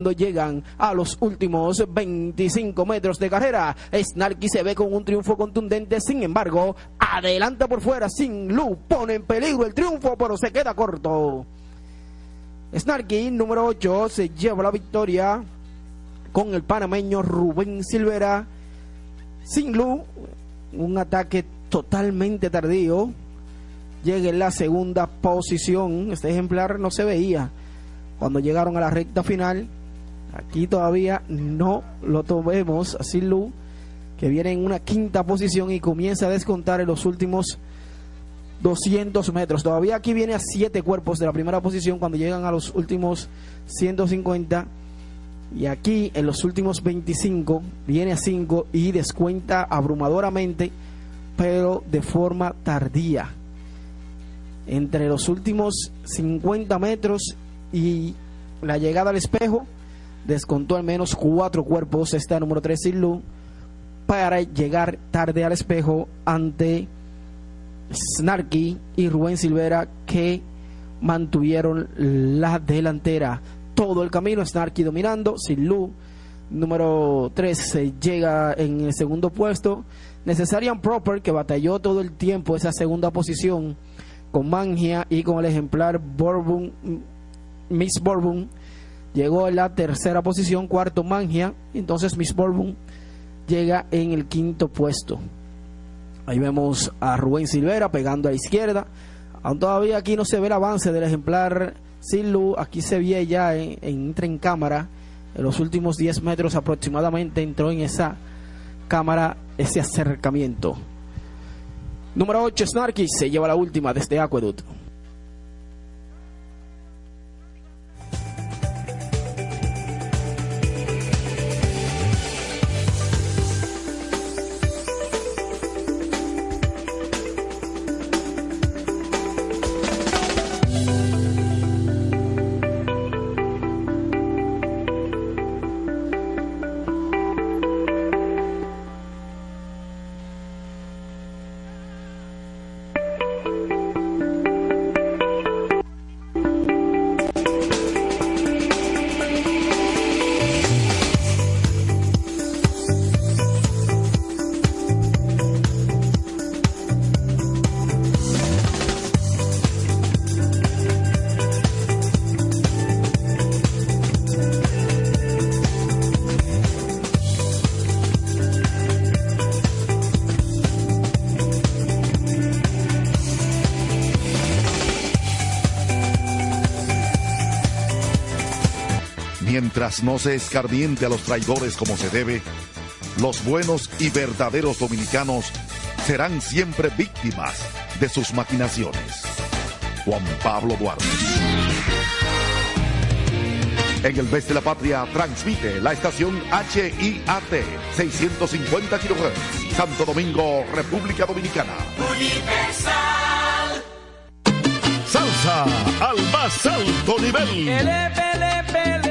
cuando llegan a los últimos 25 metros de carrera. Snarky se ve con un triunfo contundente, sin embargo, adelanta por fuera sin luz, pone en peligro el triunfo, pero se queda corto. Snarky, número 8, se lleva la victoria con el panameño Rubén Silvera. Sin luz, un ataque totalmente tardío. Llega en la segunda posición. Este ejemplar no se veía cuando llegaron a la recta final. Aquí todavía no lo tomemos a Sin que viene en una quinta posición y comienza a descontar en los últimos 200 metros. Todavía aquí viene a siete cuerpos de la primera posición cuando llegan a los últimos 150. Y aquí en los últimos 25 viene a 5 y descuenta abrumadoramente, pero de forma tardía. Entre los últimos 50 metros y la llegada al espejo, descontó al menos cuatro cuerpos. Está número 3 Silu para llegar tarde al espejo ante Snarky y Rubén Silvera que mantuvieron la delantera todo el camino. Snarky dominando, Silu número 3 llega en el segundo puesto. Necesarian Proper que batalló todo el tiempo esa segunda posición con Mangia y con el ejemplar Bourbon, Miss Bourbon llegó en la tercera posición, cuarto Mangia, entonces Miss Bourbon llega en el quinto puesto. Ahí vemos a Rubén Silvera pegando a la izquierda. Aún todavía aquí no se ve el avance del ejemplar Silu. Aquí se ve ya en, entra en cámara. En los últimos 10 metros aproximadamente entró en esa cámara ese acercamiento. Número 8, Snarky se lleva la última desde Aqueduct. Mientras no se escarmiente a los traidores como se debe, los buenos y verdaderos dominicanos serán siempre víctimas de sus maquinaciones. Juan Pablo Duarte. En el mes de la patria transmite la estación HIAT 650 kHz, Santo Domingo, República Dominicana. Universal. Salsa al más alto nivel.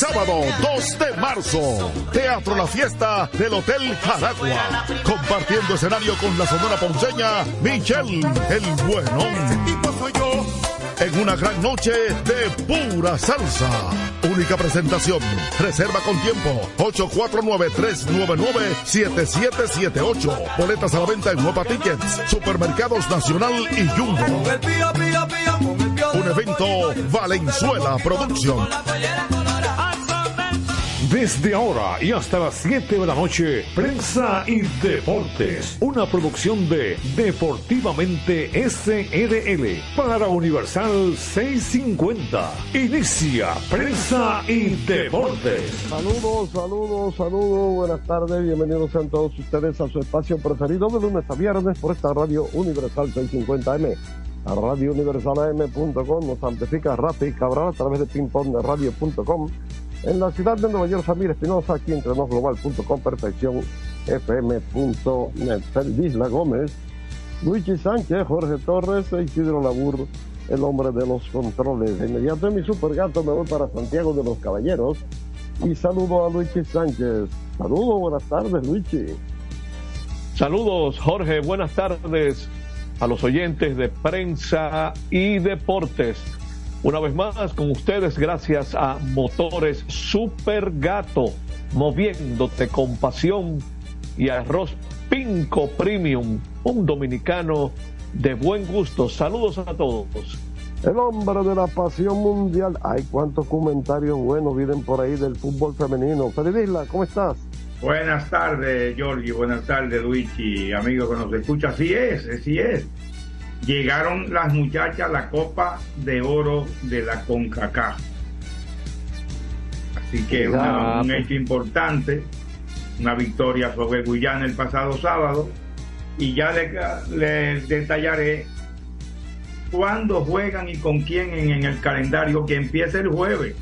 Sábado 2 de marzo, Teatro La Fiesta del Hotel Jaragua. Compartiendo escenario con la Sonora Ponceña, Michelle el Buenón. En una gran noche de pura salsa. Única presentación. Reserva con tiempo. 849-399-7778. Boletas a la venta en Nueva Tickets. Supermercados Nacional y Jumbo. Un evento Valenzuela Producción. Desde ahora y hasta las 7 de la noche, Prensa y Deportes, una producción de Deportivamente SRL para Universal 650. Inicia Prensa y Deportes. Saludos, saludos, saludos, buenas tardes, bienvenidos sean todos ustedes a su espacio preferido de lunes a viernes por esta radio Universal 650M. A radiouniversalam.com nos amplifica Rafi Cabral a través de pingpong de radio.com en la ciudad de Nueva York, Samir Espinosa, aquí entre global.com, perfección fm.net. Isla Gómez Luigi Sánchez, Jorge Torres e Isidro Labur, el hombre de los controles. De inmediato en mi super gato me voy para Santiago de los Caballeros y saludo a Luigi Sánchez. Saludos, buenas tardes, Luigi. Saludos, Jorge, buenas tardes a los oyentes de prensa y deportes. Una vez más con ustedes gracias a Motores Super Gato, moviéndote con pasión y arroz Pinco Premium, un dominicano de buen gusto. Saludos a todos. El hombre de la pasión mundial. Hay cuántos comentarios buenos vienen por ahí del fútbol femenino. Isla, ¿cómo estás? Buenas tardes, Giorgi. Buenas tardes, Luigi. Amigo que nos escucha. Así es, así es llegaron las muchachas a la Copa de Oro de la CONCACAF. Así que un hecho importante, una victoria sobre Guyana el pasado sábado. Y ya les, detallaré cuándo juegan y con quién en, en, el calendario que empieza el jueves.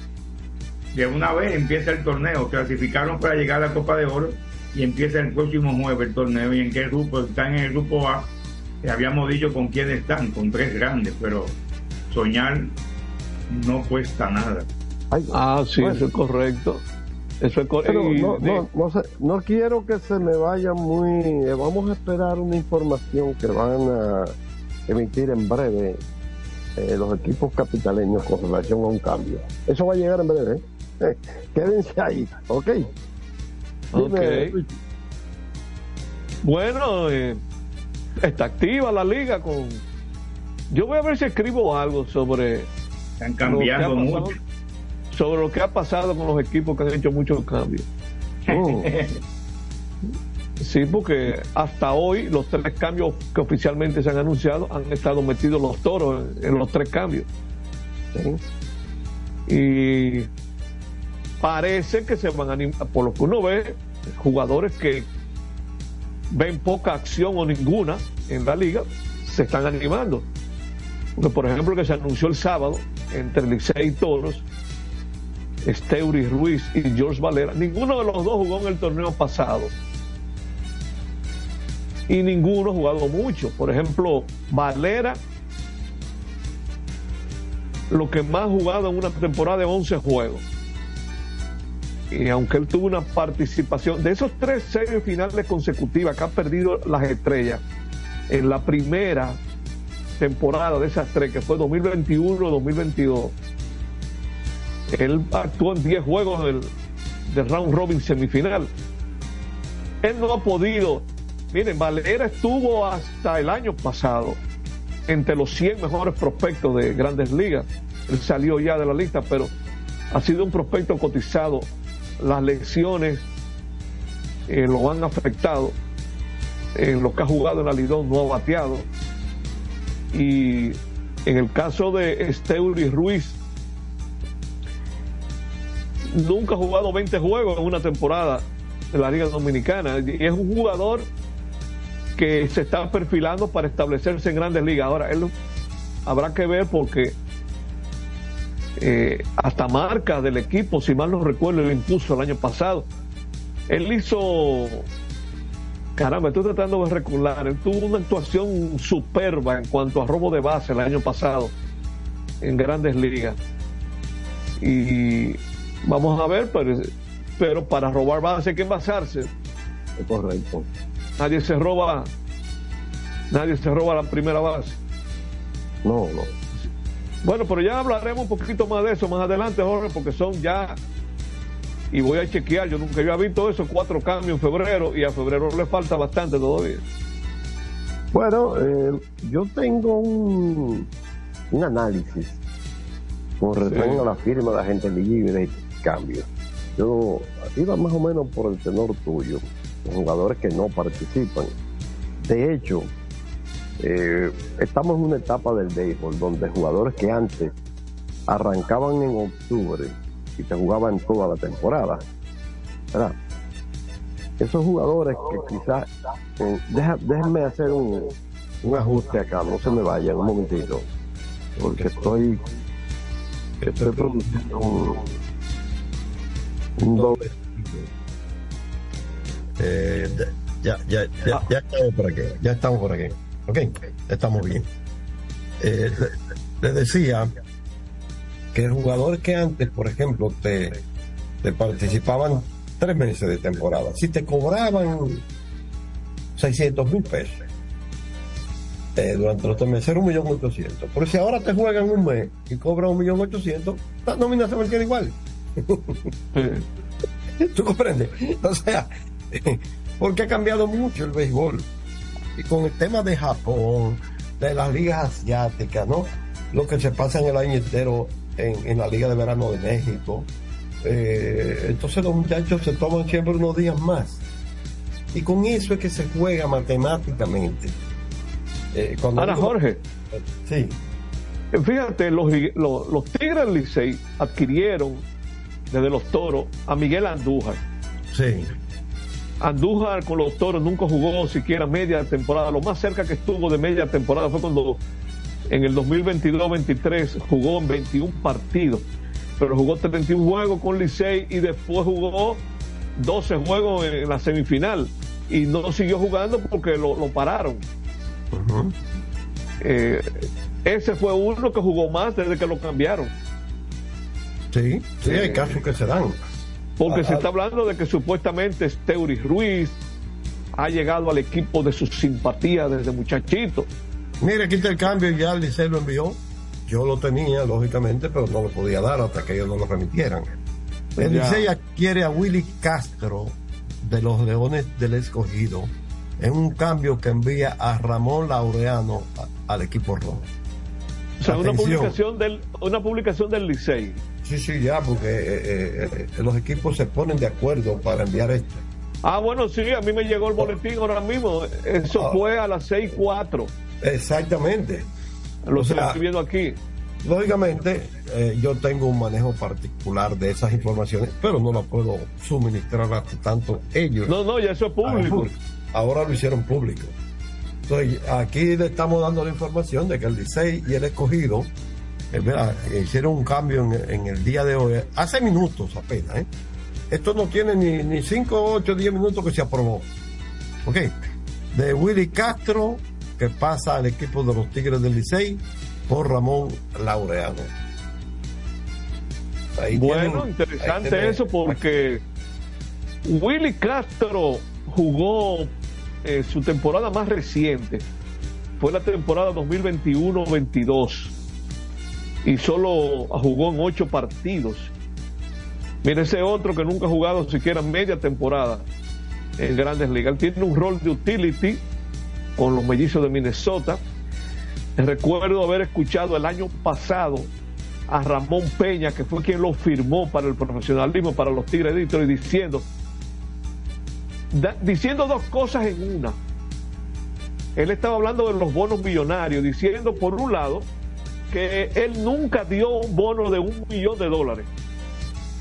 De una vez empieza el torneo. Clasificaron para llegar a la Copa de Oro y empieza el próximo jueves el torneo. ¿Y en qué grupo? Están en el grupo A habíamos dicho con quién están, con tres grandes, pero soñar no cuesta nada. ah, sí, eso es correcto. Eso es correcto. No, no, no, no, quiero que se me vaya muy. Eh, vamos a esperar una información que van a emitir en breve eh, los equipos capitaleños con relación a un cambio. Eso va a llegar en breve. ¿eh? quédense ahí, ¿ok? ok. Bueno, eh, está activa la liga con. Yo voy a ver si escribo algo sobre. Están cambiando mucho. Sobre lo que ha pasado con los equipos que han hecho muchos cambios. Oh. Sí, porque hasta hoy los tres cambios que oficialmente se han anunciado han estado metidos los toros en, los tres cambios. Y parece que se van a animar, por lo que uno ve, jugadores que ven poca acción o ninguna en la liga, se están animando. Porque, por ejemplo, que se anunció el sábado entre Licey y Toros, Steuri Ruiz y George Valera, ninguno de los dos jugó en el torneo pasado. Y ninguno ha jugado mucho. Por ejemplo, Valera, lo que más ha jugado en una temporada de 11 juegos y aunque él tuvo una participación de esos tres series finales consecutivas que ha perdido las estrellas en la primera temporada de esas tres, que fue 2021-2022, él actuó en 10 juegos del, del round robin semifinal. Él no ha podido. Miren, Valera estuvo hasta el año pasado entre los 100 mejores prospectos de grandes ligas. Él salió ya de la lista, pero ha sido un prospecto cotizado las lesiones eh, lo han afectado. En lo que ha jugado en la no ha bateado. Y en el caso de Esteuri Ruiz, nunca ha jugado 20 juegos en una temporada en la Liga Dominicana. Y es un jugador que se está perfilando para establecerse en grandes ligas. Ahora, él habrá que ver porque eh, hasta marca del equipo, si mal no recuerdo, lo impuso el año pasado. Él hizo, caramba, estoy tratando de recordar, él tuvo una actuación superba en cuanto a robo de base el año pasado en grandes ligas. Y vamos a ver, pero, pero para robar base hay que envasarse. Correcto. Nadie se roba, nadie se roba la primera base. No, no. Bueno, pero ya hablaremos un poquito más de eso más adelante, Jorge, porque son ya, y voy a chequear, yo nunca había visto esos cuatro cambios en febrero y a febrero le falta bastante todavía. Bueno, eh, yo tengo un, un análisis con respecto a la firma de la gente libre de cambio. Yo iba más o menos por el tenor tuyo, los jugadores que no participan. De hecho, eh, estamos en una etapa del béisbol donde jugadores que antes arrancaban en octubre y te jugaban toda la temporada, ¿verdad? Esos jugadores que quizás, eh, déjenme hacer un, ajuste acá, no se me vayan un momentito, porque estoy, estoy produciendo un, doble. Eh, ya, ya, ya, ya estamos por aquí, ya estamos por aquí. Ok, estamos bien. Eh, le, decía que jugadores que antes, por ejemplo, te, te participaban tres meses de temporada, si te cobraban 600 mil pesos eh, durante los tres meses, era un millón ochocientos. Pero si ahora te juegan un mes y cobran un millón ochocientos, la nómina se mantiene igual. ¿Tú comprendes? O sea, porque ha cambiado mucho el béisbol. Y con el tema de Japón, de las ligas asiáticas, ¿no? Lo que se pasa en el año entero en, la Liga de Verano de México. Eh, entonces los muchachos se toman siempre unos días más. Y con eso es que se juega matemáticamente. Eh, Ahora, Jorge. Sí. Fíjate, los, los, los Tigres Licey adquirieron desde los toros a Miguel Andújar. Sí. Andújar con los toros nunca jugó siquiera media temporada. Lo más cerca que estuvo de media temporada fue cuando en el 2022-23 jugó en 21 partidos. Pero jugó 31 juegos con Licey y después jugó 12 juegos en la semifinal. Y no siguió jugando porque lo, pararon. Eh, ese fue uno que jugó más desde que lo cambiaron. Sí, sí, hay casos que se dan. Porque se está hablando de que supuestamente Steuri Ruiz ha llegado al equipo de su simpatía desde muchachito. Mire, aquí está el cambio, ya el Licey lo envió. Yo lo tenía, lógicamente, pero no lo podía dar hasta que ellos no lo remitieran. El Licey adquiere a Willy Castro de los Leones del Escogido en un cambio que envía a Ramón Laureano al equipo rojo. O sea, una publicación, del, una publicación del Licey. Sí, sí, ya, porque eh, eh, eh, los equipos se ponen de acuerdo para enviar esto. Ah, bueno, sí, a mí me llegó el boletín ahora mismo. Eso ah. fue a las 6.4. Exactamente. Lo estoy viendo aquí. Lógicamente, yo tengo un manejo particular de esas informaciones, pero no las puedo suministrar hasta tanto ellos. No, no, ya eso es público. Ahora lo hicieron público. Entonces, aquí le estamos dando la información de que el 16 y el escogido eh, hicieron un cambio en, el día de hoy, hace minutos apenas. ¿eh? Esto no tiene ni 5, 8, 10 minutos que se aprobó. Ok. De Willy Castro, que pasa al equipo de los Tigres del Licey, por Ramón Laureano. bueno, interesante eso porque Willy Castro jugó eh, su temporada más reciente. Fue la temporada 2021-22 y solo jugó en ocho partidos. Mire ese otro que nunca ha jugado siquiera media temporada en grandes ligas. tiene un rol de utility con los mellizos de Minnesota. Recuerdo haber escuchado el año pasado a Ramón Peña, que fue quien lo firmó para el profesionalismo, para los Tigres de Detroit, diciendo, diciendo dos cosas en una. Él estaba hablando de los bonos millonarios, diciendo por un lado que él nunca dio un bono de un millón de dólares.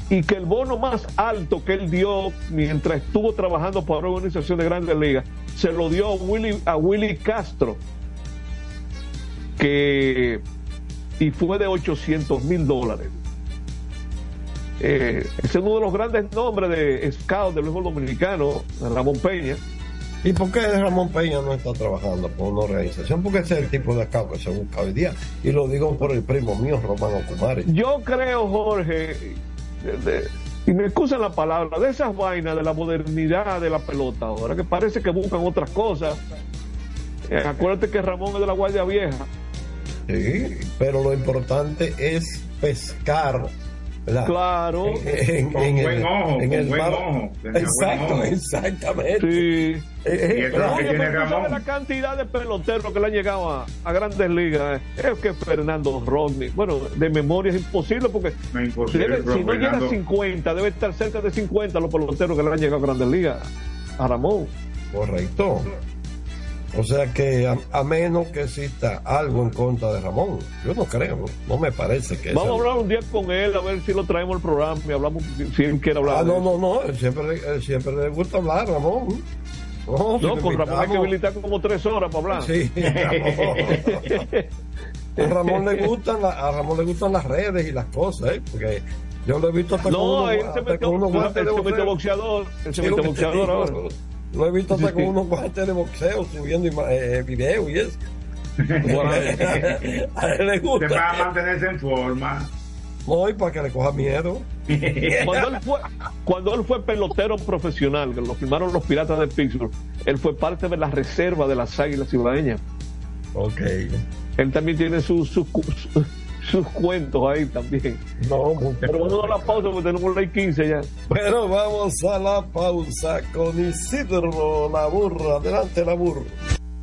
Y que el bono más alto que él dio mientras estuvo trabajando para una organización de grandes ligas se lo dio a Willy, a Castro que y fue de 800 mil dólares. Eh, es uno de los grandes nombres de scout del béisbol dominicano Ramón Peña ¿Y por qué Ramón Peña no está trabajando por una organización? Porque ese es el tipo de scout que se busca hoy día. Y lo digo por el primo mío, Romano Kumari. Yo creo, Jorge, y me excusan la palabra, de esas vainas de la modernidad de la pelota ahora, que parece que buscan otras cosas. Eh, acuérdate que Ramón es de la Guardia Vieja. Sí, pero lo importante es pescar Claro. En, con buen ojo, con buen ojo. Exacto, exactamente. Sí. Eh, eh, la cantidad de peloteros que le han llegado a, grandes ligas. Eh. Es que Fernando Rodney, bueno, de memoria es imposible porque si no llega a 50, debe estar cerca de 50 los peloteros que le han llegado a grandes ligas a Ramón. Correcto. O sea que a, menos que exista algo en contra de Ramón, yo no creo, no, me parece que... Vamos a hablar un día con él, a ver si lo traemos al programa y hablamos si él quiere hablar. Ah, no, no, no, siempre, siempre le gusta hablar, Ramón. No, con Ramón hay que habilitar como tres horas para hablar. Sí, a Ramón le gustan a Ramón le gustan las redes y las cosas, ¿eh? porque yo lo he visto hasta no, con él se metió, unos guantes boxeador, él se metió boxeador ahora. Lo he visto hasta con unos guantes de boxeo subiendo eh, videos y eso. a él le gusta. Para mantenerse en forma. No, y para que le coja miedo. cuando, él fue, cuando él fue pelotero profesional, que lo firmaron los Piratas de Pittsburgh, él fue parte de la reserva de las Águilas Ciudadeñas. Ok. Él también tiene sus, sus, sus cuentos ahí también. No, Pero vamos a la pausa porque tenemos la 15 ya. Pero vamos a la pausa con Isidro la burra. Adelante la burra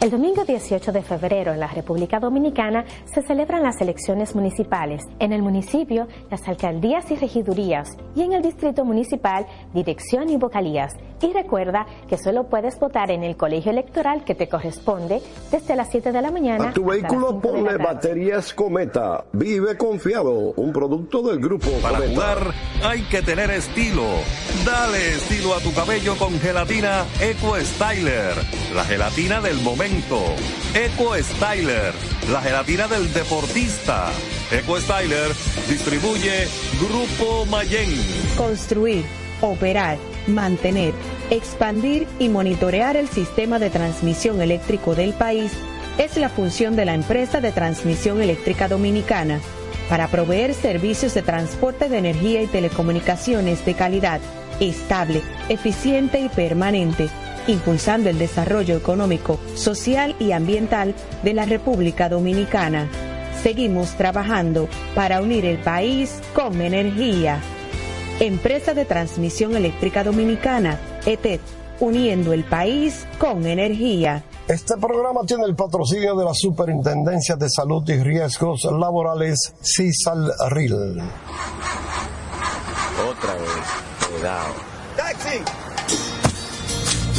El domingo 18 de febrero en la República Dominicana se celebran las elecciones municipales. En el municipio, las alcaldías y regidurías y en el distrito municipal, dirección y vocalías. Y recuerda que solo puedes votar en el colegio electoral que te corresponde desde las 7 de la mañana. A tu vehículo ponle baterías Cometa. Vive confiado, un producto del grupo Para jugar hay que tener estilo. Dale estilo a tu cabello con gelatina Eco Styler. La gelatina del momento Eco Styler, la gelatina del deportista. Eco Styler distribuye Grupo Mayen. Construir, operar, mantener, expandir y monitorear el sistema de transmisión eléctrico del país es la función de la empresa de transmisión eléctrica dominicana para proveer servicios de transporte de energía y telecomunicaciones de calidad, estable, eficiente y permanente impulsando el desarrollo económico, social y ambiental de la República Dominicana. Seguimos trabajando para unir el país con energía. Empresa de Transmisión Eléctrica Dominicana, ETED, uniendo el país con energía. Este programa tiene el patrocinio de la Superintendencia de Salud y Riesgos Laborales, CISALRIL. Otra vez, cuidado. ¡Taxi!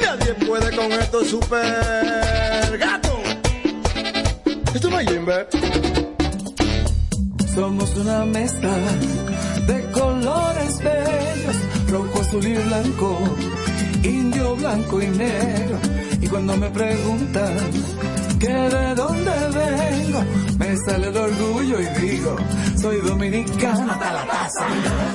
Nadie puede con esto super gato. Esto no hay Jimbe. Somos una mezcla de colores bellos, rojo, azul y blanco, indio, blanco y negro. Y cuando me preguntan que de donde vengo me sale el orgullo y digo, soy dominicano hasta la taza.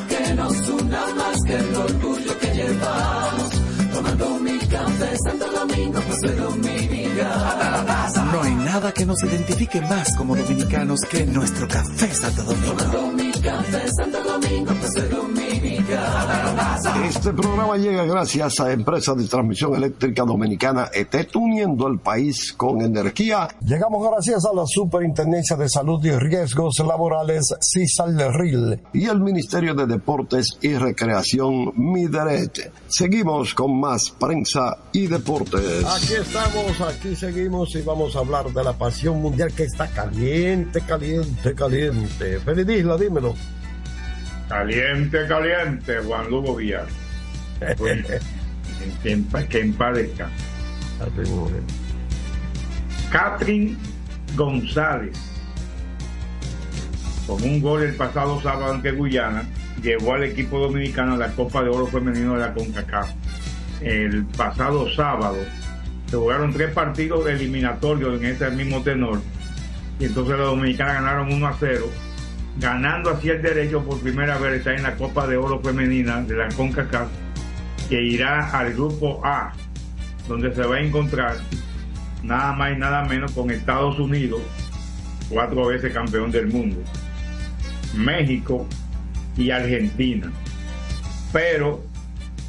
Que nos una más que el orgullo que llevamos. Tomando mi café Santo Domingo, pues soy dominicano hasta la taza. No hay nada que nos identifique más como dominicanos que nuestro café Santo Domingo. Café Santo Domingo, la. Este programa llega gracias a Empresa de Transmisión Eléctrica Dominicana ET, uniendo el país con energía. Llegamos gracias a la Superintendencia de Salud y Riesgos Laborales, CISALRIL, y el Ministerio de Deportes y Recreación, MIDERET. Seguimos con más prensa y deportes. Aquí estamos, aquí seguimos y vamos a hablar de la pasión mundial que está caliente, caliente, caliente. Feliz Isla, dímelo. Caliente, caliente, Juan Lugo Villar. Bueno, que, en, que en paz descanse. Catherine González, con un gol el pasado sábado ante Guyana, llevó al equipo dominicano a la Copa de Oro Femenino de la CONCACAF. El pasado sábado se jugaron tres partidos eliminatorios en ese mismo tenor y entonces los dominicanos ganaron 1 a 0, ganando así el derecho por primera vez estar en la Copa de Oro Femenina de la CONCACAF, que irá al grupo A, donde se va a encontrar nada más y nada menos con Estados Unidos, cuatro veces campeón del mundo, México y Argentina. Pero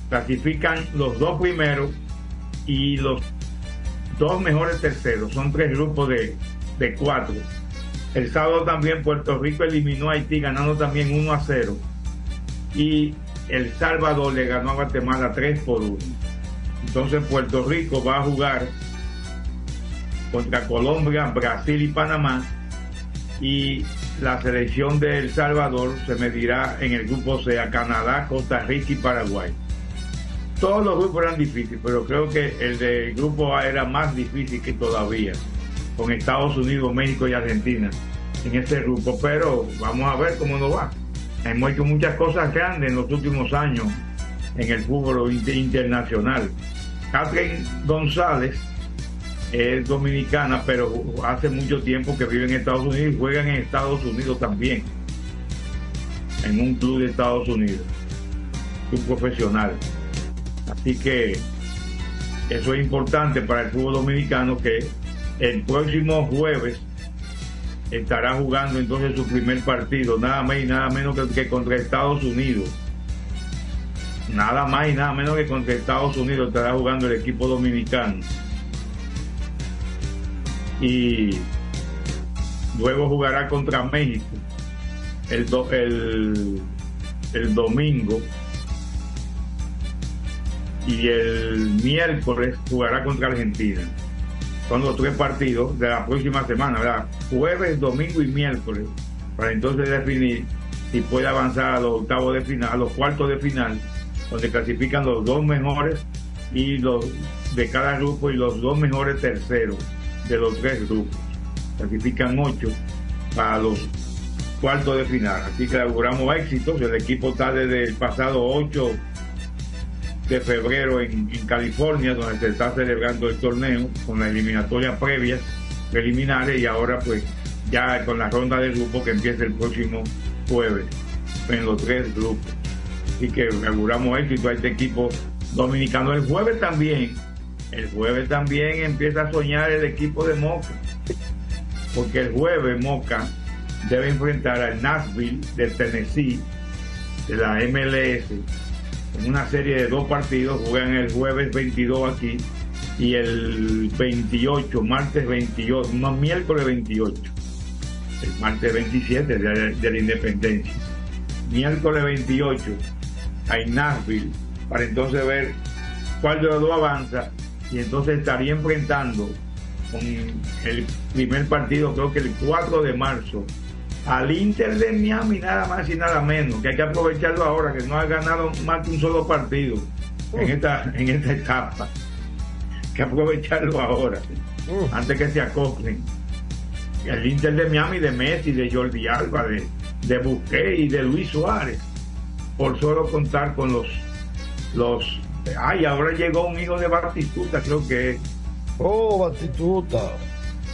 clasifican los dos primeros y los dos mejores terceros. Son tres grupos de, de cuatro. El sábado también Puerto Rico eliminó a Haití ganando también 1 a 0. Y El Salvador le ganó a Guatemala 3 por 1. Entonces Puerto Rico va a jugar contra Colombia, Brasil y Panamá. Y la selección de El Salvador se medirá en el grupo C a Canadá, Costa Rica y Paraguay. Todos los grupos eran difíciles, pero creo que el del grupo A era más difícil que todavía, con Estados Unidos, México y Argentina en este grupo. Pero vamos a ver cómo nos va. Hemos hecho muchas cosas grandes en los últimos años en el fútbol inter- internacional. Catherine González es dominicana, pero hace mucho tiempo que vive en Estados Unidos y juega en Estados Unidos también, en un club de Estados Unidos, un profesional. Así que eso es importante para el fútbol dominicano que el próximo jueves estará jugando entonces su primer partido, nada más y nada menos que, contra Estados Unidos. Nada más y nada menos que contra Estados Unidos estará jugando el equipo dominicano. Y luego jugará contra México el, do- el, el domingo y el miércoles jugará contra Argentina. Son los tres partidos de la próxima semana, ¿verdad? Jueves, domingo y miércoles, para entonces definir si puede avanzar a los octavos de final, a los cuartos de final, donde clasifican los dos mejores y los de cada grupo y los dos mejores terceros de los tres grupos. Clasifican ocho para los cuartos de final. Así que auguramos éxitos. El equipo está desde el pasado 8 de febrero en, California, donde se está celebrando el torneo con las eliminatorias previas, preliminares, y ahora pues ya con la ronda de grupo que empieza el próximo jueves en los tres grupos. Así que auguramos éxito a este equipo dominicano. El jueves también, el jueves también empieza a soñar el equipo de Moca, porque el jueves Moca debe enfrentar al Nashville de Tennessee, de la MLS, una serie de dos partidos, juegan el jueves 22 aquí y el 28, martes 28, no, miércoles 28, el martes 27 de, de la independencia, miércoles 28 a Nashville para entonces ver cuál de los dos avanza y entonces estaría enfrentando con el primer partido, creo que el 4 de marzo, al Inter de Miami, nada más y nada menos, que hay que aprovecharlo ahora, que no ha ganado más que un solo partido en esta, en esta etapa. Hay que aprovecharlo ahora, antes que se acoplen. El Inter de Miami, de Messi, de Jordi Alba, de, de Busquets y de Luis Suárez, por solo contar con los los ay ahora llegó un hijo de Batistuta creo que es oh Batistuta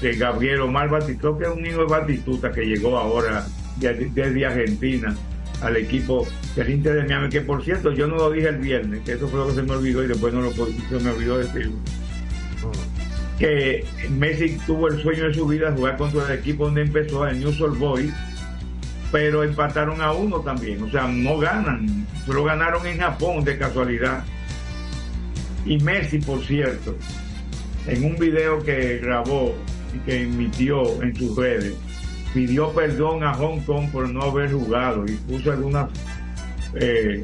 de Gabriel Omar Batistuta, que es un hijo de Batistuta que llegó ahora desde, Argentina al equipo del Inter de Miami, que por cierto yo no lo dije el viernes, que eso fue lo que se me olvidó y después no lo se me olvidó decirlo. Que Messi tuvo el sueño de su vida jugar contra el equipo donde empezó, el New Soul Boys, pero empataron a uno también, o sea, no ganan, solo ganaron en Japón de casualidad. Y Messi, por cierto, en un video que grabó que emitió en sus redes, pidió perdón a Hong Kong por no haber jugado y puso algunas, eh,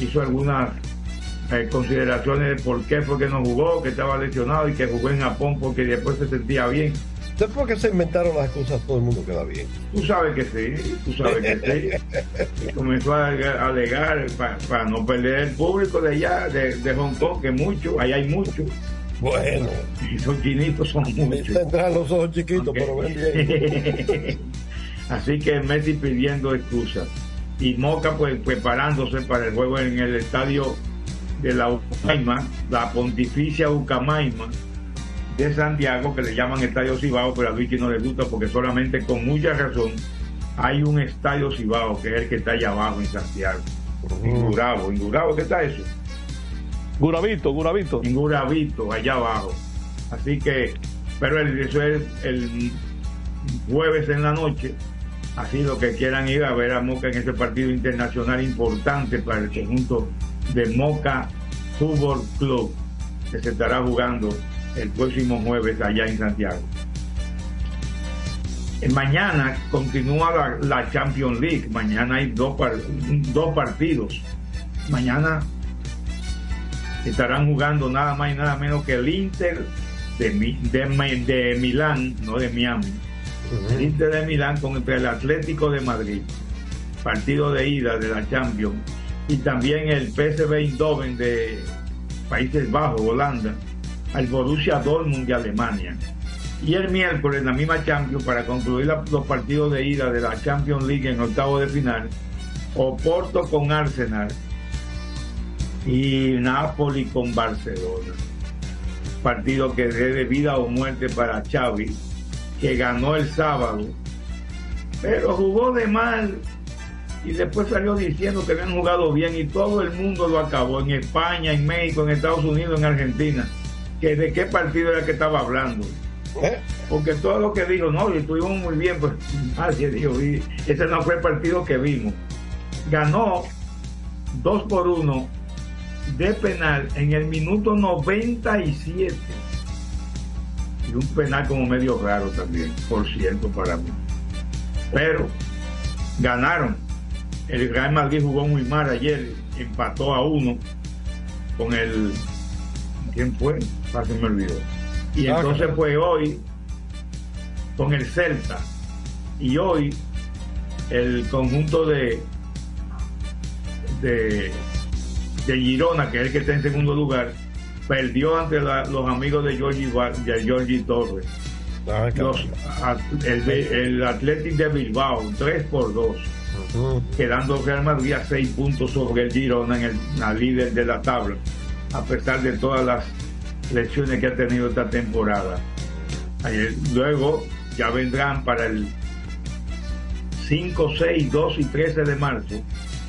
hizo algunas eh, consideraciones de por qué fue que no jugó, que estaba lesionado y que jugó en Japón porque después se sentía bien. Después que se inventaron las excusas, todo el mundo queda bien. Tú sabes que sí, tú sabes que sí. Y comenzó a alegar- para no perder el público de allá, de, de Hong Kong, que mucho, allá hay mucho. Bueno. Y esos chinitos son muchos. Tendrán los ojos chiquitos, pero ven bien. Así que Messi pidiendo excusas. Y Moca pues preparándose para el juego en el estadio de la Ucamaima, la Pontificia Ucamaima de Santiago, que le llaman Estadio Cibao, pero a Luigi no le gusta porque solamente con mucha razón hay un Estadio Cibao, que es el que está allá abajo en Santiago. En Gurabo, en Gurabo, ¿qué está eso? Guravito, Guravito. En Guravito, allá abajo. Así que, pero el, eso es el jueves en la noche. Así lo que quieran ir a ver a Moca en ese partido internacional importante para el conjunto de Moca Fútbol Club, que se estará jugando el próximo jueves allá en Santiago. Eh, Mañana continúa la, la Champions League. Mañana hay dos, dos partidos. Mañana estarán jugando nada más y nada menos que el Inter de, Mi- de, Mi- de Milán, no de Miami. El Inter de Milán contra el Atlético de Madrid. Partido de ida de la Champions. Y también el PSV Eindhoven de Países Bajos, Holanda, al Borussia Dortmund de Alemania. Y el miércoles, en la misma Champions, para concluir la- los partidos de ida de la Champions League en octavo de final, Oporto con Arsenal y Napoli con Barcelona. Partido que es de vida o muerte para Xavi, que ganó el sábado, pero jugó de mal y después salió diciendo que habían jugado bien y todo el mundo lo acabó en España, en México, en Estados Unidos, en Argentina, que de qué partido era que estaba hablando. Porque todo lo que dijo, no, y estuvimos muy bien, pues nadie dijo, y ese no fue el partido que vimos. Ganó 2 por 1 de penal en el minuto 97. Y un penal como medio raro también, por cierto, para mí. Pero ganaron. El Real Madrid jugó muy mal ayer, empató a uno con el. ¿Quién fue? Ah, se me olvidó. Y Ah, entonces fue hoy con el Celta. Y hoy el conjunto de, de, de Girona, que es el que está en segundo lugar, perdió ante la- los amigos de Georgie, de Georgie Torres. Los- a- el, el Athletic de Bilbao, 3 por 2, quedando Real Madrid a 6 puntos sobre el Girona en el, la líder de la tabla, a pesar de todas las lesiones que ha tenido esta temporada. Luego ya vendrán para el 5, 6, 2 y 13 de marzo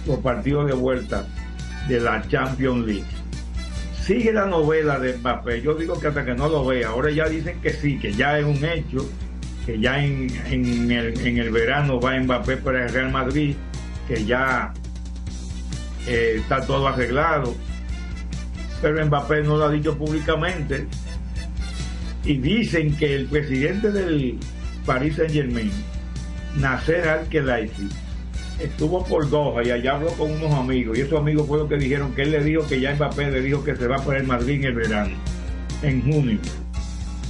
los partidos de vuelta de la Champions League. Sigue la novela de Mbappé. Yo digo que hasta que no lo vea. Ahora ya dicen que sí, que ya es un hecho, que ya en, en el, en el verano va Mbappé para el Real Madrid, que ya eh, está todo arreglado. Pero Mbappé no lo ha dicho públicamente. Y dicen que el presidente del Paris Saint Germain, Nasser Al-Khelaifi, estuvo por Doha y allá habló con unos amigos y esos amigos fueron los que dijeron que él le dijo que ya Mbappé le dijo que se va para el Madrid en el verano, en junio,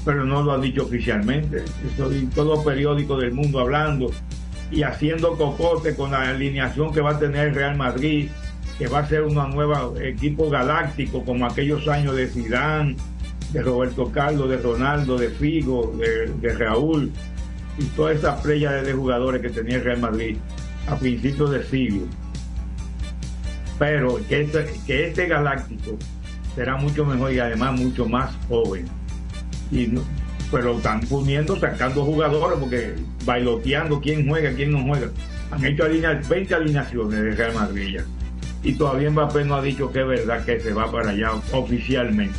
pero no lo ha dicho oficialmente. Eso y todos los periódicos del mundo hablando y haciendo cocote con la alineación que va a tener el Real Madrid, que va a ser una nueva equipo galáctico como aquellos años de Zidane, de Roberto Carlos, de Ronaldo, de Figo, de, de Raúl y toda esa playa de jugadores que tenía el Real Madrid a principios de siglo. Pero que este, que este galáctico será mucho mejor y además mucho más joven. Y no- pero están poniendo, sacando jugadores, porque bailoteando quién juega, quién no juega. Han hecho 20 alineaciones de Real Madrid ya. Y todavía Mbappé no ha dicho que es verdad que se va para allá oficialmente.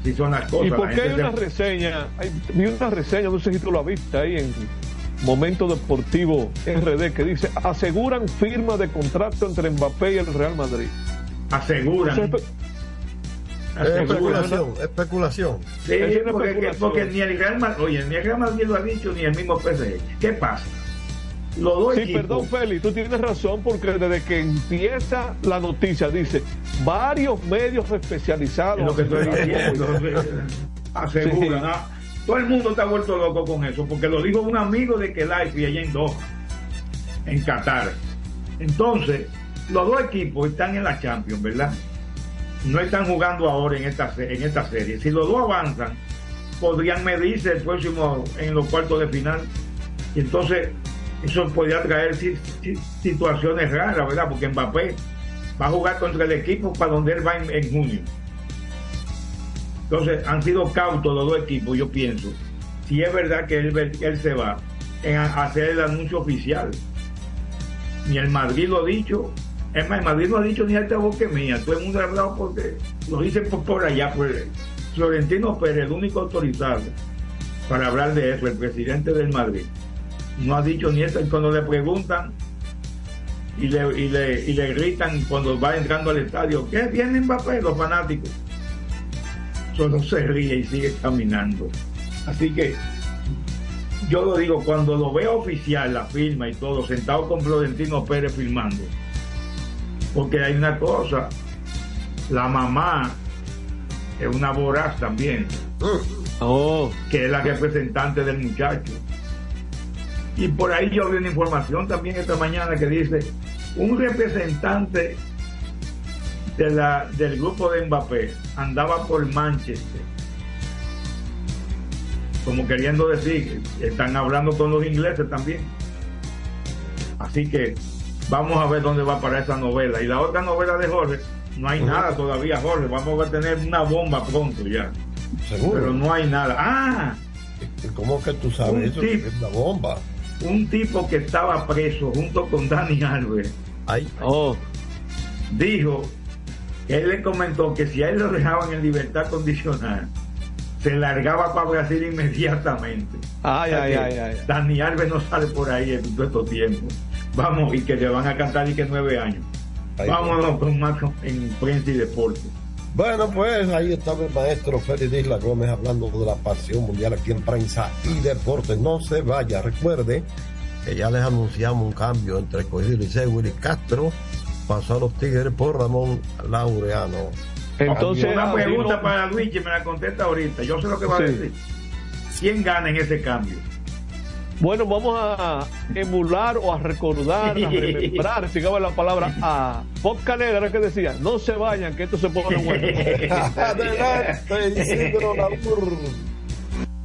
Así son las cosas. ¿Y por qué hay una reseña? Hay, vi una reseña, no sé si tú lo viste ahí en Momento Deportivo RD, que dice, aseguran firma de contrato entre Mbappé y el Real Madrid. Aseguran. especulación, especulación. Sí, porque, porque, ni el Real Madrid, oye, ni el Real Madrid lo ha dicho, ni el mismo PSG. ¿Qué pasa? Los dos sí, perdón, Félix, tú tienes razón, porque desde que empieza la noticia, dice, varios medios especializados. Es lo que estoy diciendo. aseguran. ¿no? Todo el mundo está vuelto loco con eso, porque lo dijo un amigo de que y allá en Doha, en Qatar. Entonces, los dos equipos están en la Champions, ¿verdad? No están jugando ahora en esta, en esta serie. Si los dos avanzan, podrían medirse el próximo en los cuartos de final. Y entonces, eso podría traer situaciones raras, ¿verdad? Porque Mbappé va a jugar contra el equipo para donde él va en junio. Entonces, han sido cautos los dos equipos, yo pienso. Si es verdad que él, se va en hacer el anuncio oficial. Ni el Madrid lo ha dicho. Es más, el Madrid no ha dicho ni alta voz que mía. Todo el mundo ha hablado porque lo dice por, allá. Pues, Florentino Pérez, el único autorizado para hablar de eso, el presidente del Madrid. No ha dicho ni esto. Cuando le preguntan y le gritan cuando va entrando al estadio, ¿qué viene Mbappé? Los fanáticos solo se ríe y sigue caminando. Así que yo lo digo, cuando lo veo oficial, la firma y todo, sentado con Florentino Pérez filmando, porque hay una cosa, la mamá es una voraz también, oh. que es la representante del muchacho. Y por ahí yo vi una información también esta mañana que dice, un representante de la, del grupo de Mbappé andaba por Manchester. Como queriendo decir, están hablando con los ingleses también. Así que vamos a ver dónde va para esa novela. Y la otra novela de Jorge, no hay nada todavía, Jorge. Vamos a tener una bomba pronto ya. Seguro. Pero no hay nada. ¡Ah! ¿Cómo que tú sabes eso? es una bomba. Un tipo que estaba preso junto con Dani Alves. Ay. Oh. Dijo él le comentó que si a él lo dejaban en libertad condicional, se largaba para Brasil inmediatamente. Ay, ay, ay, ay, Dani Alves no sale por ahí en todo estos tiempos. Vamos, y que le van a cantar y que nueve años. Vámonos con más en prensa y deporte. Bueno, pues ahí estaba el maestro Félix Isla Gómez hablando de la pasión mundial aquí en prensa y deporte. No se vaya, recuerde que ya les anunciamos un cambio entre Cogido y Willy Castro pasó a los Tigres por Ramón Laureano. Entonces, una pregunta para Luigi, me la contesta ahorita. Yo sé lo que va a decir. ¿Quién gana en ese cambio? Bueno, vamos a emular o a recordar, a remembrar, sigamos la palabra, a Bob Caneda, que decía, no se vayan, que esto se pone bueno. Adelante, Isidro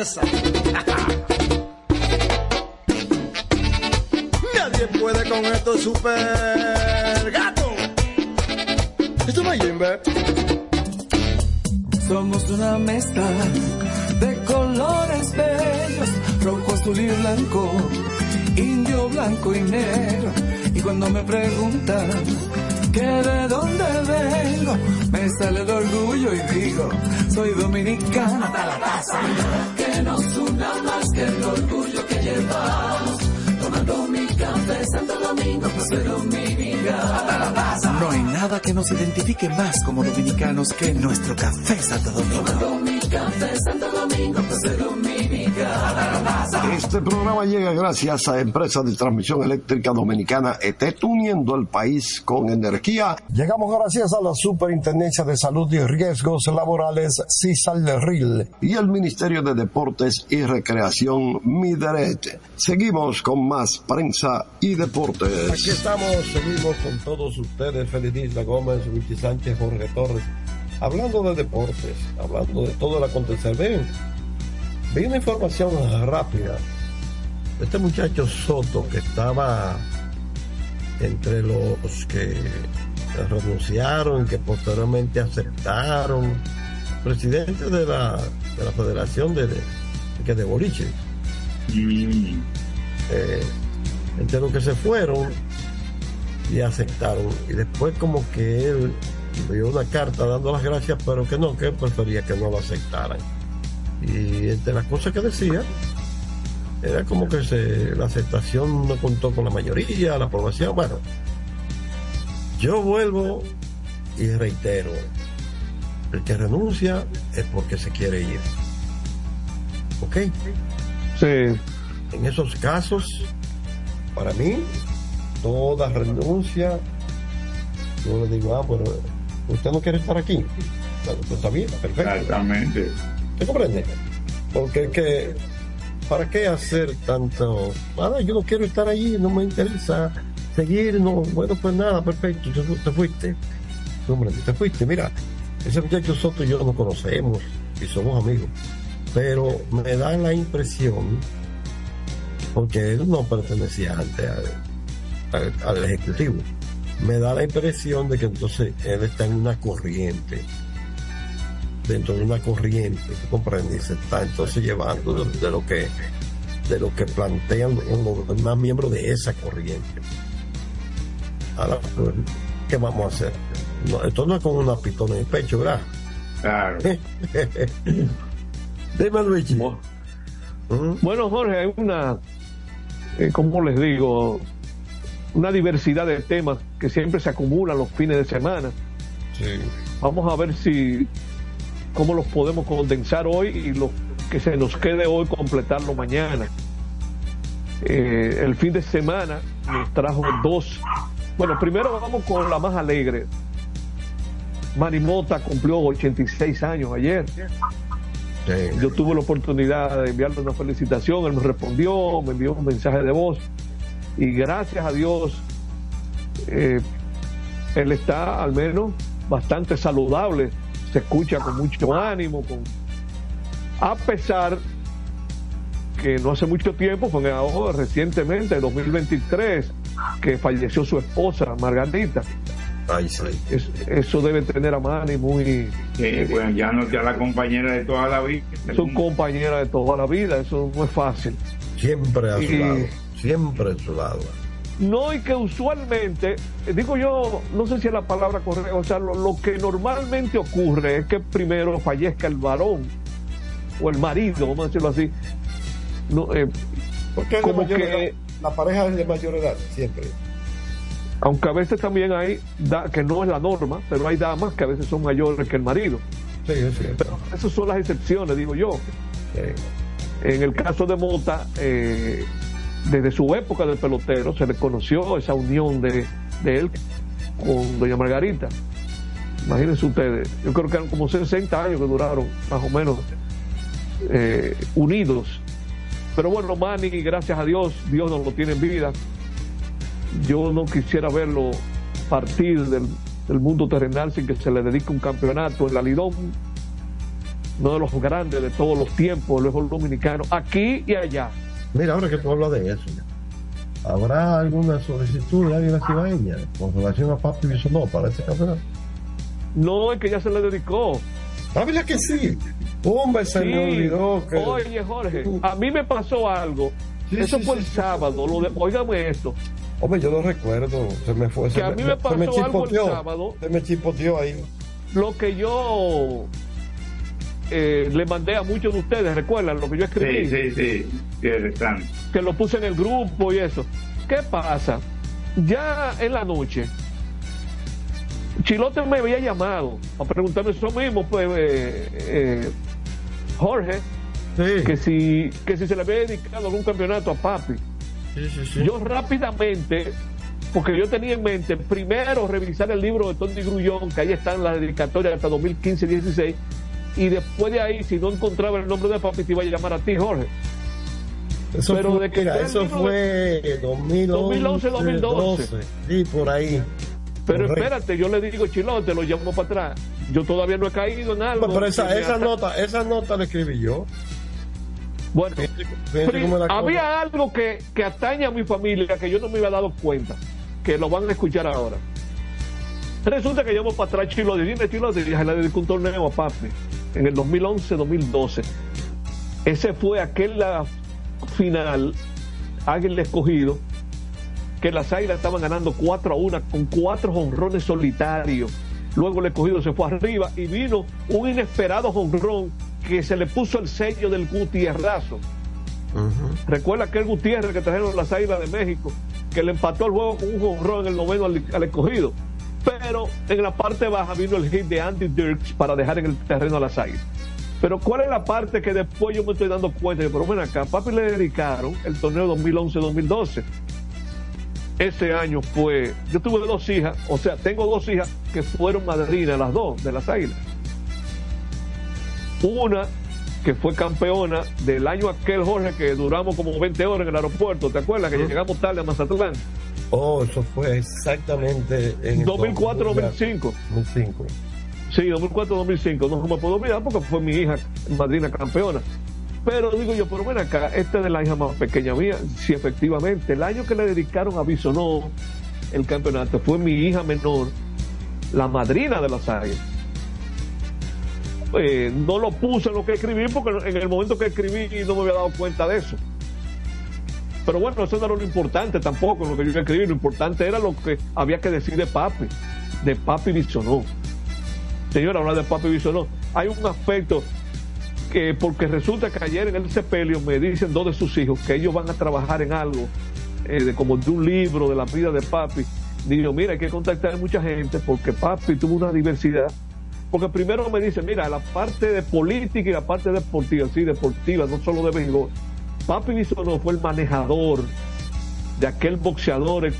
Nadie puede con esto super gato. Esto no Jimbe. Somos una mezcla de colores bellos, rojo, azul y blanco, indio, blanco y negro. Y cuando me preguntan que de dónde vengo, me sale el orgullo y digo, soy dominicano hasta la taza. Que el orgullo que llevamos, tomando mi café Santo Domingo, hasta la taza. No hay nada que nos identifique más como dominicanos que nuestro café Santo Domingo. Tomando mi café Santo Domingo, pues soy Este programa llega gracias a Empresa de Transmisión Eléctrica Dominicana ETET, uniendo el país con energía. Llegamos gracias a la Superintendencia de Salud y Riesgos Laborales, CISAL-RIL, y el Ministerio de Deportes y Recreación, MIDERET. Seguimos con más prensa y deportes. Aquí estamos, seguimos con todos ustedes, Feliz Gómez, Luis Sánchez, Jorge Torres, hablando de deportes, hablando de todo el acontecer. Ven, Vi una información rápida este muchacho Soto que estaba entre los que renunciaron y que posteriormente aceptaron, presidente de la, de la Federación de, de, de Boliche. Eh, entre los que se fueron y aceptaron. Y después como que él dio una carta dando las gracias, pero que no, que él prefería que no lo aceptaran. Y entre las cosas que decía, era como que se, la aceptación no contó con la mayoría, la aprobación. Bueno, yo vuelvo y reitero, el que renuncia es porque se quiere ir. ¿Ok? Sí. En esos casos, para mí, toda renuncia, yo le digo, ah, pero usted no quiere estar aquí. Pues está bien, perfecto. Exactamente. ¿Te comprende? Porque ¿para qué hacer tanto? Nada, yo no quiero estar allí, no me interesa seguir, no, bueno, pues nada, perfecto, te, te fuiste. Hombre, te fuiste, mira, ese muchacho Soto y yo nos conocemos y somos amigos, pero me da la impresión, porque él no pertenecía antes al Ejecutivo, me da la impresión de que entonces él está en una corriente dentro de una corriente, ¿tú comprendes? Se está entonces llevando de, de lo que de lo que plantean los demás miembros de esa corriente. Ahora, pues, ¿qué vamos a hacer? No, esto no es con una pistola en el pecho, ¿verdad? Claro. Dime, Luigi. Bueno, Jorge, hay una, eh, ¿cómo les digo? Una diversidad de temas que siempre se acumulan los fines de semana. Vamos a ver si, cómo los podemos condensar hoy y lo que se nos quede hoy completarlo mañana. Eh, el fin de semana nos trajo dos. Bueno, primero vamos con la más alegre. Marimota cumplió 86 años ayer. Yo tuve la oportunidad de enviarle una felicitación, él me respondió, me envió un mensaje de voz y gracias a Dios eh, él está al menos bastante saludable, se escucha con mucho ánimo, con a pesar que no hace mucho tiempo, fue ahora recientemente, 2023, que falleció su esposa, Margarita. eso debe tener a Manny muy... Sí, bueno, ya no ya la compañera de toda la vida. Su compañera de toda la vida, eso no es fácil. Siempre a su lado, siempre a su lado. No, y que usualmente, digo yo, no sé si es la palabra correcta, o sea, lo, lo que normalmente ocurre es que primero fallezca el varón o el marido, vamos a decirlo así. No, eh, Porque como que la pareja es de mayor edad, siempre. Aunque a veces también hay, da, que no es la norma, pero hay damas que a veces son mayores que el marido. Sí, es cierto. Pero esas son las excepciones, digo yo. En el caso de Mota, eh, desde su época del pelotero se le conoció esa unión de, de él con doña Margarita. Imagínense ustedes, yo creo que eran como 60 años que duraron, más o menos, eh, unidos. Pero bueno, Manny, gracias a Dios, Dios nos lo tiene en vida. Yo no quisiera verlo partir del, mundo terrenal sin que se le dedique un campeonato en la Lidón, uno de los grandes de todos los tiempos, el dominicano, aquí y allá. Mira, ahora que tú hablas de eso, ¿habrá alguna solicitud de alguien a ella con relación a Papi no para este campeonato? No, es que ya se le dedicó. Ah, que sí. Hombre, se me olvidó que... Oye, Jorge, a mí me pasó algo. Eso fue el sábado. Lo de... Óigame esto. Hombre, yo lo recuerdo. Se me fue. Que a mí me, pasó algo el sábado. Se me chipoteó ahí. Lo que yo eh, le mandé a muchos de ustedes, ¿recuerdan lo que yo escribí? Sí, sí, sí. Que lo puse en el grupo y eso. ¿Qué pasa? Ya en la noche, Chilote me había llamado a preguntarme eso mismo, pues, eh, eh, Jorge, que, si, que si se le había dedicado algún campeonato a papi. yo rápidamente, porque yo tenía en mente primero revisar el libro de Tony Grullón, que ahí están las dedicatorias hasta 2015-16, y después de ahí, si no encontraba el nombre de papi, te iba a llamar a ti, Jorge. Eso Pero fue, de que eso fue 2011, 2012. Sí, por ahí. Pero espérate, yo le digo, Chilote, lo llamo para atrás. Yo todavía no he caído en algo. Pero esa, esa nota, esa nota la escribí yo. Bueno, había algo que, que atañe a mi familia que yo no me había dado cuenta, que lo van a escuchar ahora. Resulta que llamo para atrás Chilote, dime Chilote, y le dedicó un torneo a papi en el 2011-2012. Ese fue aquel final, alguien le escogido, que las águilas estaban ganando 4 a 1 con cuatro jonrones solitarios. Luego el escogido se fue arriba y vino un inesperado jonrón que se le puso el sello del Gutierrazo. Recuerda aquel Gutiérrez que trajeron las águilas de México, que le empató el juego con un jonrón en el noveno al, escogido. Pero en la parte baja vino el hit de Andy Dirks para dejar en el terreno a las águilas. Pero ¿cuál es la parte que después yo me estoy dando cuenta? Pero bueno, acá, papi le dedicaron el torneo 2011-2012 ese año fue, yo tuve dos hijas, o sea, tengo dos hijas que fueron madrinas, las dos, de las águilas. Una que fue campeona del año aquel, Jorge, que duramos como 20 horas en el aeropuerto, ¿te acuerdas? Que llegamos tarde a Mazatlán. Oh, eso fue exactamente en 2004-2005. 2005. Sí, 2004-2005. No me puedo olvidar porque fue mi hija madrina campeona. Pero digo yo, pero ven acá, esta es de la hija más pequeña mía. Si efectivamente, el año que le dedicaron a Bisonó el campeonato fue mi hija menor, la madrina de las águilas. Eh, no lo puse en lo que escribí porque en el momento que escribí no me había dado cuenta de eso. Pero bueno, eso no era lo importante tampoco, lo que yo iba a escribir. Lo importante era lo que había que decir de Papi, de Papi Bisonó. Señor, hablar de Papi Bisonó. Hay un aspecto que, porque resulta que ayer en el sepelio me dicen dos de sus hijos que ellos van a trabajar en algo, eh, como de un libro de la vida de Papi. Digo, mira, hay que contactar a mucha gente porque Papi tuvo una diversidad. Porque primero me dicen, mira, la parte de política y la parte deportiva, sí, deportiva, no solo de béisbol Papi Bisonó fue el manejador de aquel boxeador ex-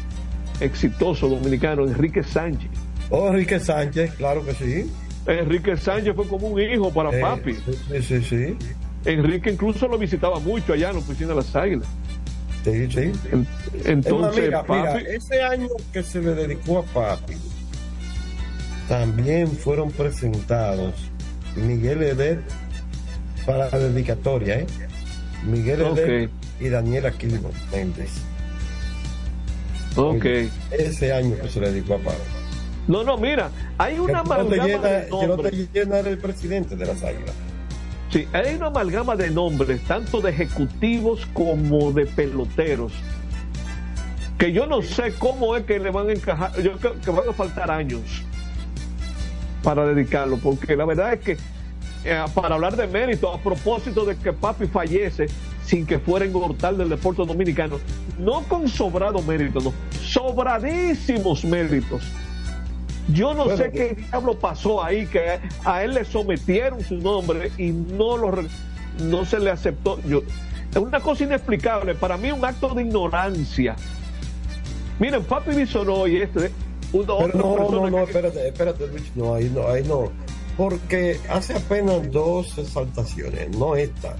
exitoso dominicano, Enrique Sánchez. Oh, Enrique Sánchez, claro que sí. Enrique Sánchez fue como un hijo para Eh, Papi. Sí, sí, sí. Enrique incluso lo visitaba mucho allá en la oficina de las Águilas. Sí, sí. En- entonces, mira, Papi, mira, ese año que se le dedicó a Papi, también fueron presentados Miguel Eder para la dedicatoria, ¿eh? Miguel Eder Ok. y Daniel Aquino Méndez. ok. Ese año que se le dedicó a Papi. No, no, mira, hay una Que amalgama llena- de que no te nombres. llena el presidente de las águilas. Sí, hay una amalgama de nombres, tanto de ejecutivos como de peloteros, que yo no sé cómo es que le van a encajar, yo creo que van a faltar años para dedicarlo, porque la verdad es que eh, para hablar de mérito, a propósito de que Papi fallece sin que fuera inmortal del deporte dominicano, no con sobrado mérito, no, sobradísimos méritos. Yo no Bueno, sé qué diablo pasó ahí, que a él le sometieron su nombre y no lo re- no se le aceptó. Yo, es una cosa inexplicable, para mí un acto de ignorancia. Miren, Papi Bisonó y este, una Pero otra no, persona no, no, que- espérate, espérate, Luis, no, ahí no, ahí no. Porque hace apenas dos exaltaciones, no esta,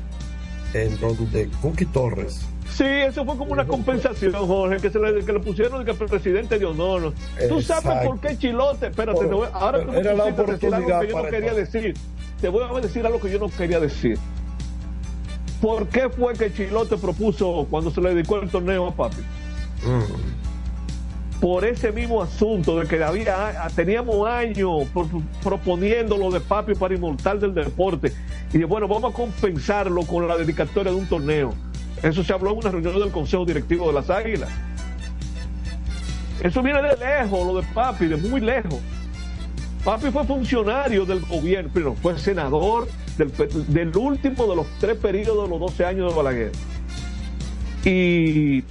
en donde Cookie Torres Sí, eso fue como una compensación, Jorge, que, se le, que le pusieron que presidente de honor. Tú sabes por qué Chilote. Espérate, Por- te voy- ahora tú me era la decir algo oportunidad que yo no quería decir. Te voy a decir algo que yo no quería decir. ¿Por qué fue que Chilote propuso cuando se le dedicó el torneo a Papi? Por ese mismo asunto de que había, teníamos años pro- proponiendo lo de Papi para inmortal del deporte. Y bueno, vamos a compensarlo con la dedicatoria de un torneo. Eso se habló en una reunión del Consejo Directivo de las Águilas. Eso viene de lejos, lo de Papi, de muy lejos. Papi fue funcionario del gobierno, pero fue senador del, del último de los tres periodos de los 12 años de Balaguer. Y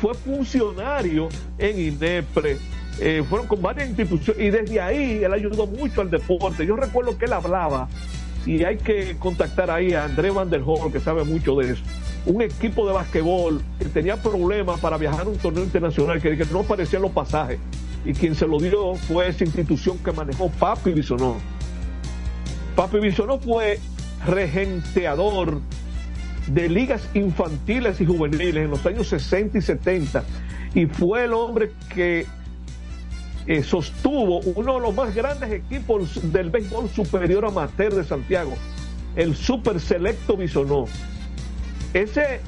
fue funcionario en INEPRE, eh, fueron con varias instituciones, y desde ahí él ayudó mucho al deporte. Yo recuerdo que él hablaba, y hay que contactar ahí a André Van der que sabe mucho de eso. Un equipo de basquetbol que tenía problemas para viajar a un torneo internacional, que, que no aparecían los pasajes. Y quien se lo dio fue esa institución que manejó Papi Bisonó. Papi Bisonó fue regenteador de ligas infantiles y juveniles en los años 60 y 70 y fue el hombre que eh, sostuvo uno de los más grandes equipos del béisbol superior amateur de Santiago, el Super Selecto Bisonó. Ese,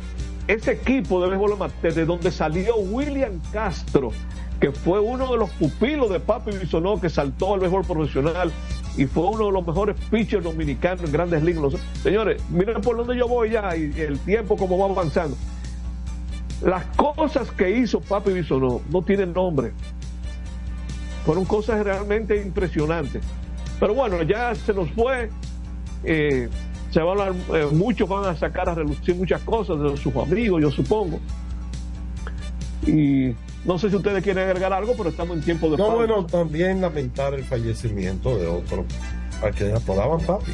ese equipo de béisbol amateur de donde salió William Castro, que fue uno de los pupilos de Papi Bisonó que saltó al béisbol profesional y fue uno de los mejores pitchers dominicanos en grandes ligas. Señores, miren por dónde yo voy ya y el tiempo como va avanzando. Las cosas que hizo Papi Bisonó no tienen nombre. Fueron cosas realmente impresionantes. Pero bueno, ya se nos fue. Eh, se va a eh, muchos van a sacar a relucir muchas cosas de sus amigos, yo supongo. Y no sé si ustedes quieren agregar algo, pero estamos en tiempo de No, pausa. bueno, también lamentar el fallecimiento de otro, al que apodaban papi.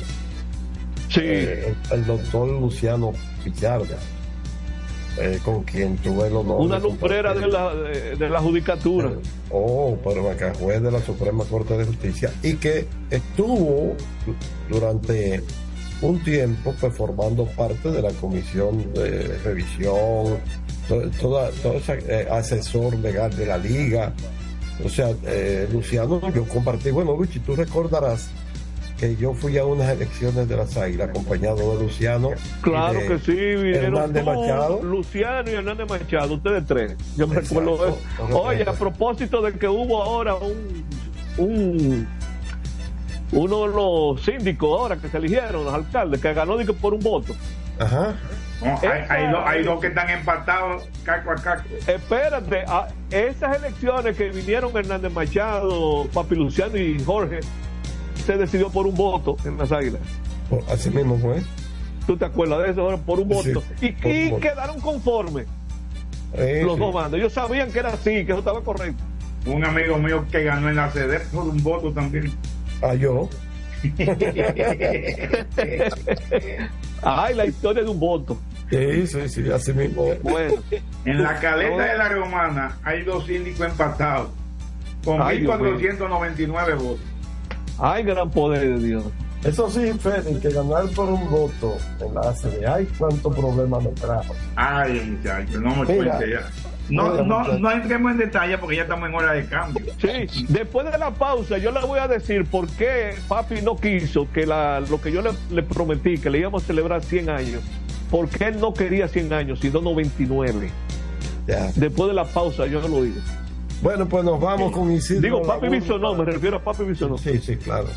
Sí. Eh, el, el doctor Luciano Picharda, eh, con quien tuve el honor. Una lumbrera de la, de, de la judicatura. Oh, pero acá juez de la Suprema Corte de Justicia y que estuvo durante un tiempo pues, formando parte de la comisión de revisión, to- toda, todo ese eh, asesor legal de la liga. O sea, eh, Luciano, yo compartí, bueno, Luchi, tú recordarás que yo fui a unas elecciones de las Águilas acompañado de Luciano. Claro de que sí, vinieron Hernández tú, Machado. Luciano y Hernández Machado, ustedes tres. Yo me Exacto. recuerdo eso. Oye, a propósito de que hubo ahora un, un uno de los síndicos ahora que se eligieron, los alcaldes, que ganó por un voto. Ajá. Hay, dos que están empatados, caco a caco. Espérate, a esas elecciones que vinieron Hernández Machado, Papi Luciano y Jorge, se decidió por un voto en las águilas. Así mismo fue. ¿Tú te acuerdas de eso? Por un voto. y, quedaron conformes los dos bandos. Ellos sabían que era así, que eso estaba correcto. Un amigo mío que ganó en la sede por un voto también. Ah, yo. Ay, la historia de un voto. Sí, sí, sí, así mismo. Bueno, en la caleta de la romana hay dos síndicos empatados con 1.499 votos. Ay, gran poder de Dios. Eso sí, Fede, que ganar por un voto en la ACD, ay, cuánto problema me trajo. Ay, muchachos, no me cuente ya. No, no, no entremos en detalle porque ya estamos en hora de cambio. Sí, después de la pausa yo le voy a decir por qué papi no quiso que la, lo que yo le, prometí, que le íbamos a celebrar 100 años, por qué él no quería 100 años, sino 99. Ya. Después de la pausa yo lo digo. Bueno, pues nos vamos con Isidro. Digo, papi no, me refiero a papi no. Sí, sí, claro.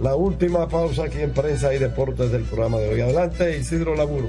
La última pausa aquí en Prensa y Deportes del programa de hoy. Adelante, Isidro Laburo.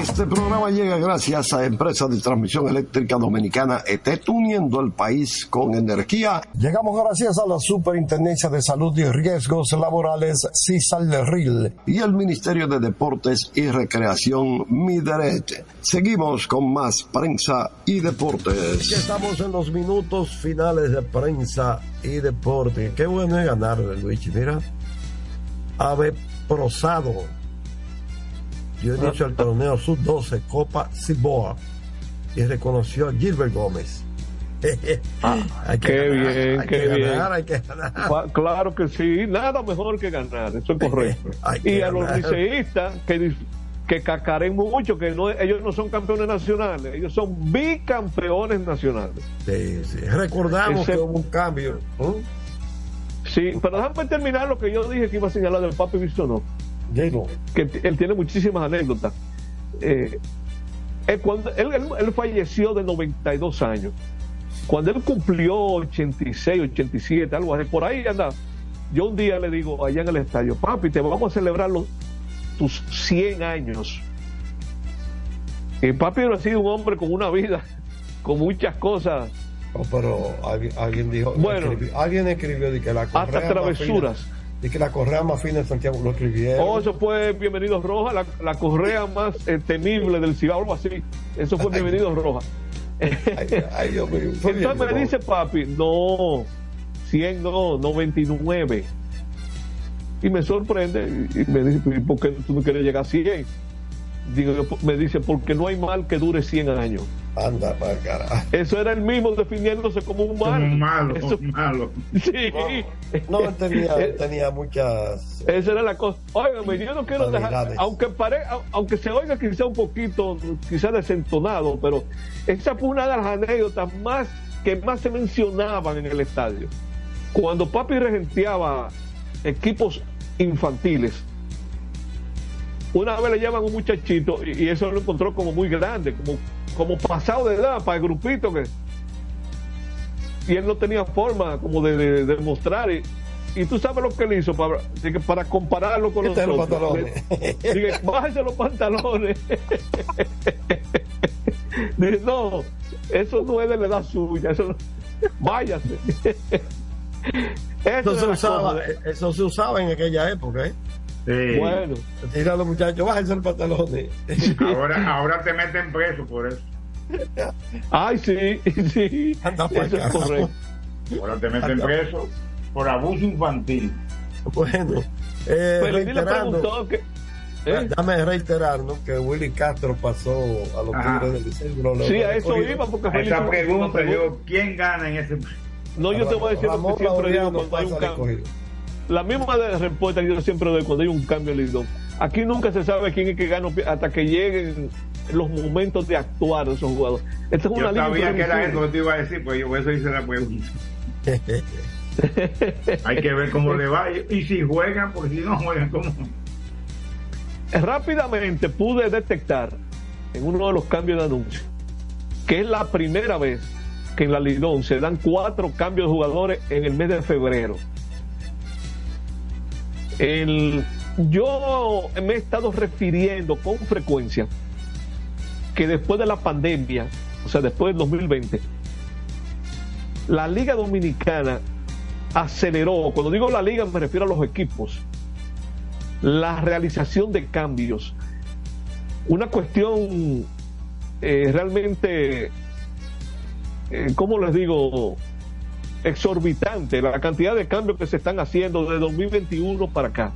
Este programa llega gracias a Empresa de Transmisión Eléctrica Dominicana ET, uniendo el país con energía. Llegamos gracias a la Superintendencia de Salud y Riesgos Laborales, CISALRIL, y el Ministerio de Deportes y Recreación, MIDERET. Seguimos con más prensa y deportes. estamos en los minutos finales de prensa y deporte. Qué bueno es ganar, Luigi. Mira, Ave Prosado yo he dicho el torneo Sub-12 Copa Ciboa y reconoció a Gilbert Gómez. Hay que Qué ganar, bien, hay qué que bien. ganar, hay que ganar. Cla- Claro que sí, nada mejor que ganar, eso es correcto. Y a los liceístas que, que cacaren mucho, que no, ellos no son campeones nacionales, ellos son bicampeones nacionales. Sí, sí. Recordamos Ese- que hubo un cambio. ¿no? Sí, pero déjame terminar lo que yo dije que iba a señalar del Papi Bisonó. Que él tiene muchísimas anécdotas. Eh, él, cuando, él, él- él falleció de 92 años. Cuando él cumplió 86, 87, algo así, por ahí anda. Yo un día le digo allá en el estadio, papi, te vamos a celebrar los, tus 100 años. Y papi ha sido un hombre con una vida, con muchas cosas, Oh, pero alguien, alguien dijo, Bueno. escribió- alguien escribió de que la correa hasta travesuras. De que la correa más fina de Santiago lo escribieron. Oh, eso fue Bienvenidos Roja, la, la correa más eh, temible del cigarro, algo así. Eso fue Bienvenidos Roja. Ay, Dios mío, fue bien, Entonces me dice papi, no, 100 no, 99. Y me sorprende y me dice, "¿Y ¿por qué tú no quieres llegar a 100? Digo, me dice, porque no hay mal que dure 100 años. Anda para carajo. Eso era el mismo definiéndose como un mal. Un malo, Eso- un malo. Sí. No, él tenía, él tenía muchas. Esa era la cosa. Óigame, yo no quiero dejar, aunque pare, aunque se oiga quizá un poquito, quizá desentonado, pero esa fue una de las anécdotas más que más se mencionaban en el estadio. Cuando papi regenteaba equipos infantiles, una vez le llaman a un muchachito y, y eso lo encontró como muy grande, como, como pasado de edad para el grupito que y él no tenía forma como de, de, de mostrar y, y tú sabes lo que él hizo para, para compararlo con los pantalones. Dije, bájese los pantalones. Dije, no, eso no es de la edad suya, eso no- váyase. Eso se, usaba, cosa. eso se usaba en aquella época, ¿eh? Sí. Bueno, Tira a los muchachos, bájense los pantalones. Ahora, ahora te meten preso por eso. ay, sí, sí, Anda eso es correcto. Ahora te meten preso por abuso infantil. Bueno, eh, Pero reiterando, que. ¿eh? déjame reiterar ¿no? que Willy Castro pasó a los Ajá. Tigres del Liceo. Sí, a eso iba porque fue Esa pregunta, pregunta. yo, ¿quién gana en ese? No, yo te voy a decir lo que siempre digo cuando hay un cambio. La misma respuesta que yo siempre doy cuando hay un cambio en Lidón. Aquí nunca se sabe quién es que gana hasta que lleguen los momentos de actuar de esos jugadores. Esta es una Yo liga sabía que era eso que te iba a decir, pues yo eso hice la pregunta. Hay que ver cómo le va. Y si juegan, porque si no juegan, ¿cómo? Rápidamente pude detectar en uno de los cambios de anuncio que es la primera vez que en la Lidón se dan cuatro cambios de jugadores en el mes de febrero. El, yo me he estado refiriendo con frecuencia que después de la pandemia, o sea, después del 2020, la Liga Dominicana aceleró, cuando digo la liga me refiero a los equipos, la realización de cambios. Una cuestión eh, realmente, eh, ¿cómo les digo? Exorbitante, la cantidad de cambios que se están haciendo de 2021 para acá.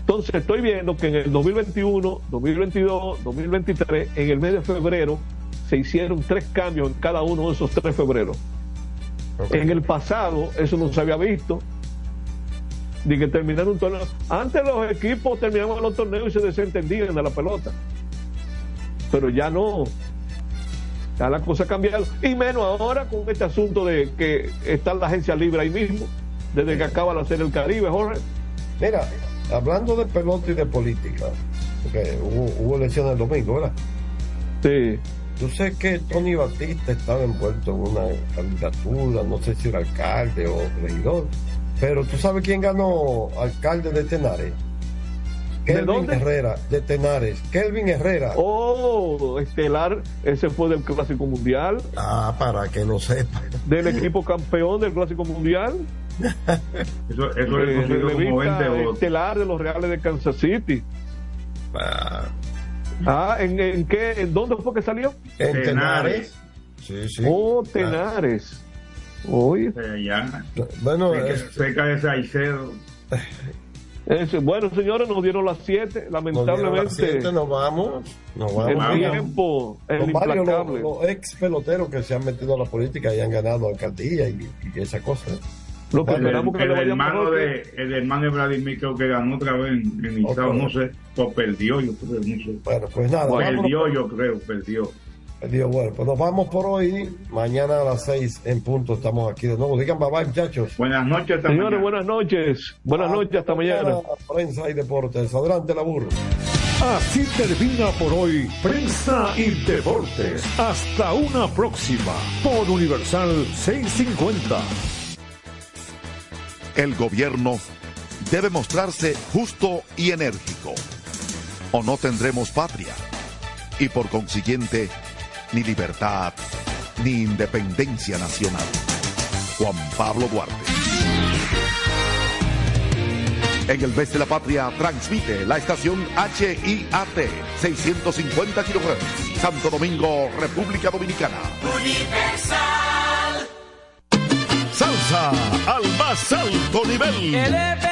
Entonces estoy viendo que en el 2021, 2022, 2023, en el mes de febrero, se hicieron tres cambios en cada uno de esos tres febreros. En el pasado eso no se había visto. De que terminar un torneo. Antes los equipos terminaban los torneos y se desentendían de la pelota. Pero ya no. Ya la cosa ha cambiado. Y menos ahora con este asunto de que está la agencia libre ahí mismo, desde que acaba la serie del Caribe, Jorge. Mira, hablando de pelota y de política, porque hubo, hubo elecciones el domingo, ¿verdad? Sí. Yo sé que Tony Batista estaba envuelto en una candidatura, no sé si era alcalde o regidor, pero tú sabes quién ganó alcalde de Tenares. Kelvin dónde? Herrera, de Tenares. Kelvin Herrera. Oh, Estelar, ese fue del Clásico Mundial. Ah, para que lo sepa. Del equipo campeón del Clásico Mundial. Eso, eso le Eh, consiguió como revista 20 votos. Estelar de los Reales de Kansas City. Ah, ¿en, en qué? ¿En dónde fue que salió? En Tenares. Sí, sí. Oh, Tenares. Oye. ya. Bueno, cerca, es- cerca de Saicedo. Bueno, señores, nos dieron las 7. Nos dieron Lamentablemente, las siete, nos vamos. Nos vamos. el tiempo, el Son varios los, implacable. los ex peloteros que se han metido a la política y han ganado alcaldía y, y esa cosa. ¿eh? Lo que El, esperamos que el le vaya hermano mejor de, el hermano de Vladimir creo que ganó otra vez en, en Estado, Otro. no sé, o perdió, yo creo, no sé. Bueno, pues nada, perdió, por- yo creo, perdió. Dios, bueno, pues nos vamos por hoy. Mañana a las seis en punto estamos aquí de nuevo. Digan bye bye, muchachos. Buenas noches, hasta Señores, mañana. buenas noches. Buenas noches, hasta mañana. Prensa y deportes. Adelante, la burro. Así termina por hoy Prensa y Deportes. Hasta una próxima por Universal 650. El gobierno debe mostrarse justo y enérgico. O no tendremos patria. Y por consiguiente, ni libertad, ni independencia nacional. Juan Pablo Duarte. En el mes de la patria transmite la estación HIAT 650 kHz. Santo Domingo, República Dominicana. Universal. Salsa al más alto nivel.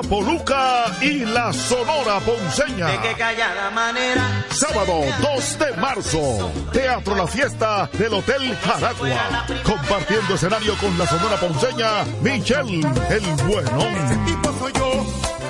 Papo Luca y la Sonora Ponceña. De que callada manera. Sábado 2 de marzo, Teatro La Fiesta del Hotel Jaragua. Compartiendo escenario con la Sonora Ponceña, Michelle el Buenón.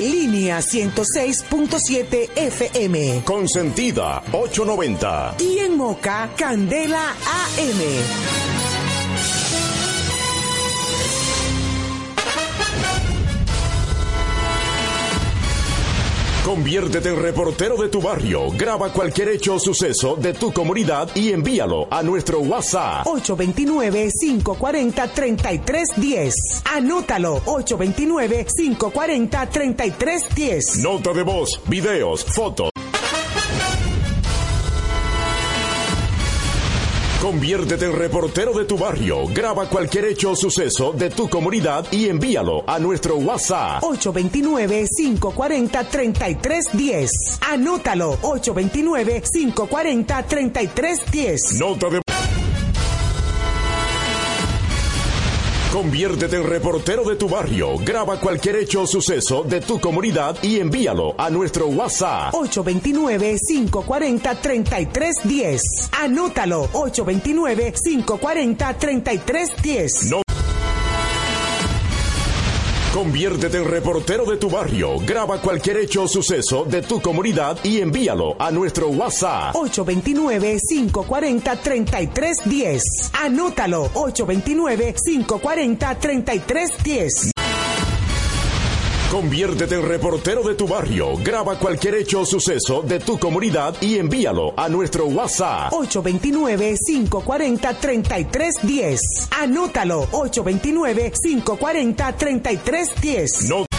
línea 106.7 FM. Consentida 890. Y en Moca, Candela AM. Conviértete en reportero de tu barrio. Graba cualquier hecho o suceso de tu comunidad y envíalo a nuestro WhatsApp. 829-540-3310. Anótalo. 829-540-3310. Nota de voz, videos, fotos. Conviértete en reportero de tu barrio. Graba cualquier hecho o suceso de tu comunidad y envíalo a nuestro WhatsApp. 829-540-3310. Anótalo. 829-540-3310. Nota de Conviértete en reportero de tu barrio. Graba cualquier hecho o suceso de tu comunidad y envíalo a nuestro WhatsApp. 829-540-3310. Anótalo. 829-540-3310. No. Conviértete en reportero de tu barrio. Graba cualquier hecho o suceso de tu comunidad y envíalo a nuestro WhatsApp. 829-540-3310. Anótalo. 829-540-3310. Conviértete en reportero de tu barrio. Graba cualquier hecho o suceso de tu comunidad y envíalo a nuestro WhatsApp. 829-540-3310. Anótalo. 829-540-3310. No.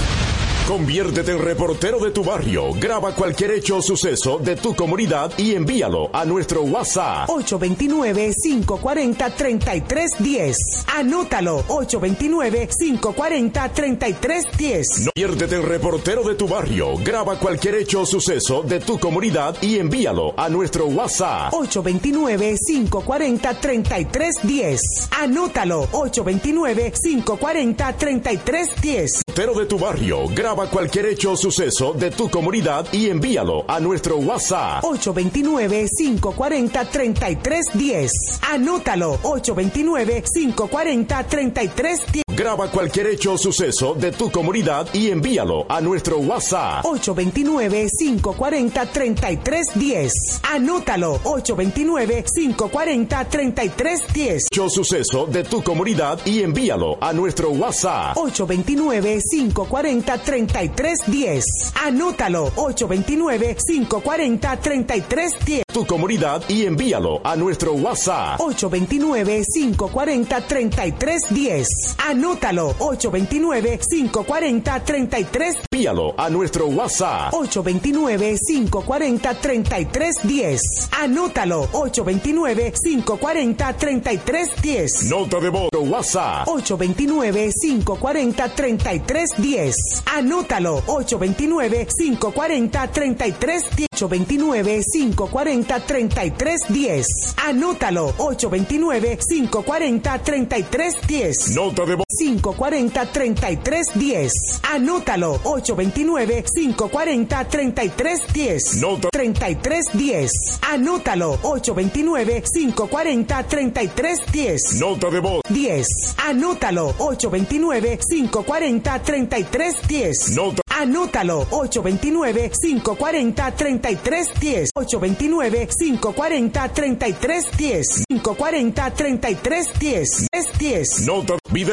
Conviértete en reportero de tu barrio. Graba cualquier hecho o suceso de tu comunidad y envíalo a nuestro WhatsApp. 829-540-3310. Anótalo. 829-540-3310. No. Conviértete en reportero de tu barrio. Graba cualquier hecho o suceso de tu comunidad y envíalo a nuestro WhatsApp. 829-540-3310. Anótalo. 829-540-3310. Reportero de tu barrio. Graba cualquier hecho o suceso de tu comunidad y envíalo a nuestro WhatsApp. 829-540-3310. Anótalo. 829-540-3310. Graba cualquier hecho o suceso de tu comunidad y envíalo a nuestro WhatsApp. 829-540-3310. Anótalo. 829-540-3310. Hecho suceso de tu comunidad y envíalo a nuestro WhatsApp. 829-540-3310. Anótalo. 829-540-3310. Tu comunidad y envíalo a nuestro WhatsApp. 829-540-3310. Anótalo. 829-540-3310. Envíalo a nuestro WhatsApp. 829-540-3310. Anótalo. 829-540-3310. Nota de voz. WhatsApp. 829-540-3310. Anótalo. 829-540-3310. 829-540-3310. Anótalo. 829-540-3310. Nota de voz. 540-3310. Anótalo. 829-540-3310. Nota 3310. Anótalo. 829-540-3310. Nota de voz. 10. Anótalo. 829-540-3310. Nota. Anótalo. 829-540-3310. 829-540-3310. 540-3310. Es 10. Nota. Video.